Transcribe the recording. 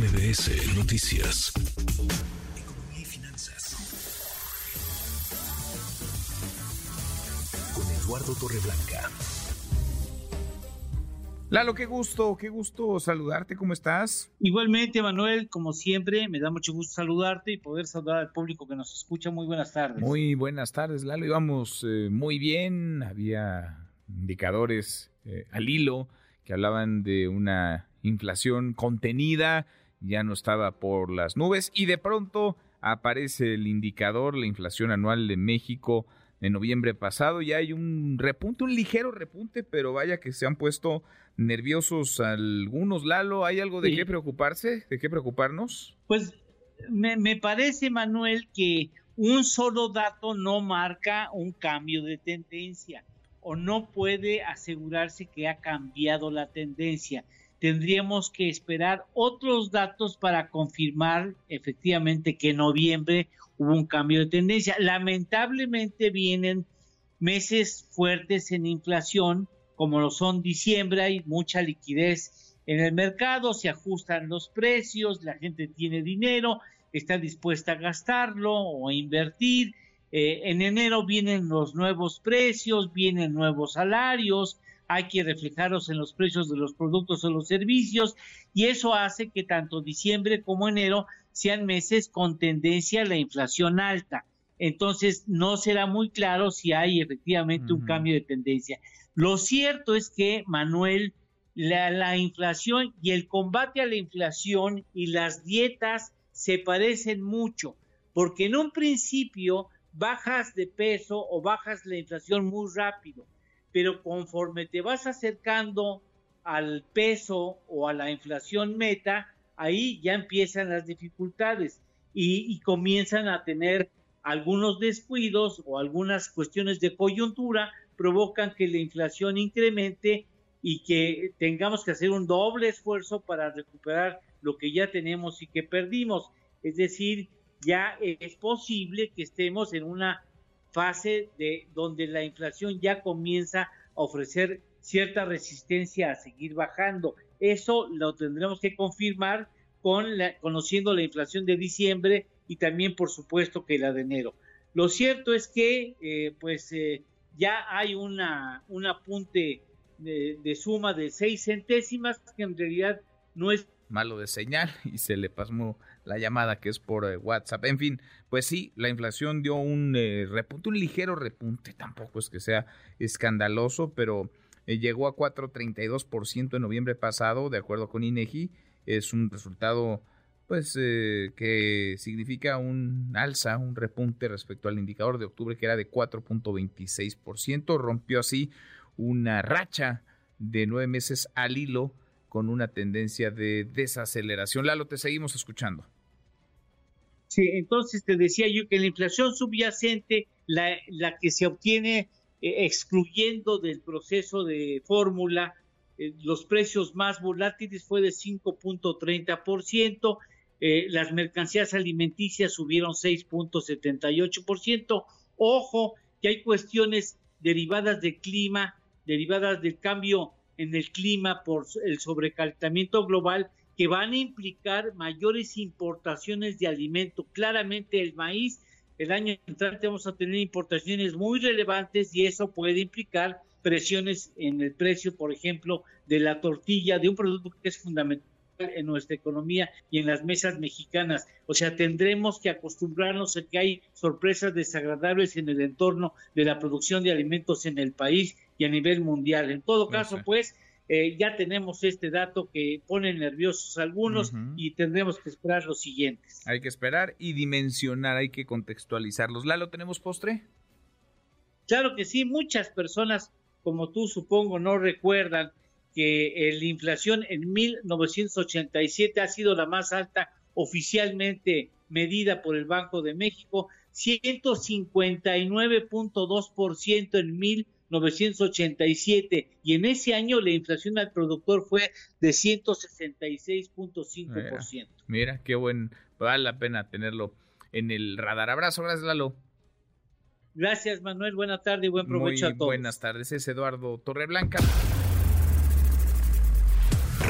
MBS Noticias. Economía y finanzas. Con Eduardo Torreblanca. Lalo, qué gusto, qué gusto saludarte, ¿cómo estás? Igualmente, Manuel, como siempre, me da mucho gusto saludarte y poder saludar al público que nos escucha. Muy buenas tardes. Muy buenas tardes, Lalo. Íbamos eh, muy bien, había indicadores eh, al hilo que hablaban de una inflación contenida, ya no estaba por las nubes y de pronto aparece el indicador, la inflación anual de México en noviembre pasado, ya hay un repunte, un ligero repunte, pero vaya que se han puesto nerviosos algunos. Lalo, ¿hay algo de qué preocuparse? ¿De qué preocuparnos? Pues me, me parece, Manuel, que un solo dato no marca un cambio de tendencia o no puede asegurarse que ha cambiado la tendencia tendríamos que esperar otros datos para confirmar efectivamente que en noviembre hubo un cambio de tendencia. Lamentablemente vienen meses fuertes en inflación, como lo son diciembre, hay mucha liquidez en el mercado, se ajustan los precios, la gente tiene dinero, está dispuesta a gastarlo o a invertir. Eh, en enero vienen los nuevos precios, vienen nuevos salarios, hay que reflejarlos en los precios de los productos o los servicios y eso hace que tanto diciembre como enero sean meses con tendencia a la inflación alta. Entonces no será muy claro si hay efectivamente un cambio de tendencia. Lo cierto es que, Manuel, la, la inflación y el combate a la inflación y las dietas se parecen mucho, porque en un principio bajas de peso o bajas la inflación muy rápido pero conforme te vas acercando al peso o a la inflación meta, ahí ya empiezan las dificultades y, comienzan a tener algunos descuidos o algunas cuestiones de coyuntura provocan que la inflación incremente y que tengamos que hacer un doble esfuerzo para recuperar lo que ya tenemos y que perdimos. Es decir, ya es posible que estemos en una fase de donde la inflación ya comienza a ofrecer cierta resistencia a seguir bajando. Eso lo tendremos que confirmar con la, conociendo la inflación de diciembre y también por supuesto que la de enero. Lo cierto es que eh, pues eh, ya hay una, un apunte de, de, suma de seis centésimas que en realidad no es malo de señal y se le pasó la llamada que es por eh, WhatsApp. En fin, pues sí, la inflación dio un eh, repunte, un ligero repunte, tampoco es que sea escandaloso, pero eh, llegó a 4.32% en noviembre pasado, de acuerdo con INEGI. Es un resultado pues que significa un alza, un repunte respecto al indicador de octubre que era de 4.26%, rompió así una racha de nueve meses al hilo con una tendencia de desaceleración. Lalo, te seguimos escuchando. Sí, entonces te decía yo que la inflación subyacente, la, que se obtiene eh, excluyendo del proceso de fórmula, eh, los precios más volátiles fue de 5.30%, eh, las mercancías alimenticias subieron 6.78%. Ojo, que hay cuestiones derivadas del clima, derivadas del cambio en el clima por el sobrecalentamiento global que van a implicar mayores importaciones de alimento. Claramente el maíz, el año entrante vamos a tener importaciones muy relevantes y eso puede implicar presiones en el precio, por ejemplo, de la tortilla, de un producto que es fundamental en nuestra economía y en las mesas mexicanas. O sea, tendremos que acostumbrarnos a que hay sorpresas desagradables en el entorno de la producción de alimentos en el país y a nivel mundial. En todo caso, pues, eh, ya tenemos este dato que pone nerviosos a algunos y tendremos que esperar los siguientes. Hay que esperar y dimensionar, hay que contextualizarlos. ¿Lalo, tenemos postre? Claro que sí, muchas personas, como tú supongo, no recuerdan que la inflación en 1987 ha sido la más alta oficialmente medida por el Banco de México, 159.2% en 1987 987 y en ese año la inflación al productor fue de 166.5%. Mira, mira, qué buen, vale la pena tenerlo en el radar. Abrazo, gracias Lalo. Gracias Manuel, buena tarde y buen provecho a todos. Buenas tardes, es Eduardo Torreblanca.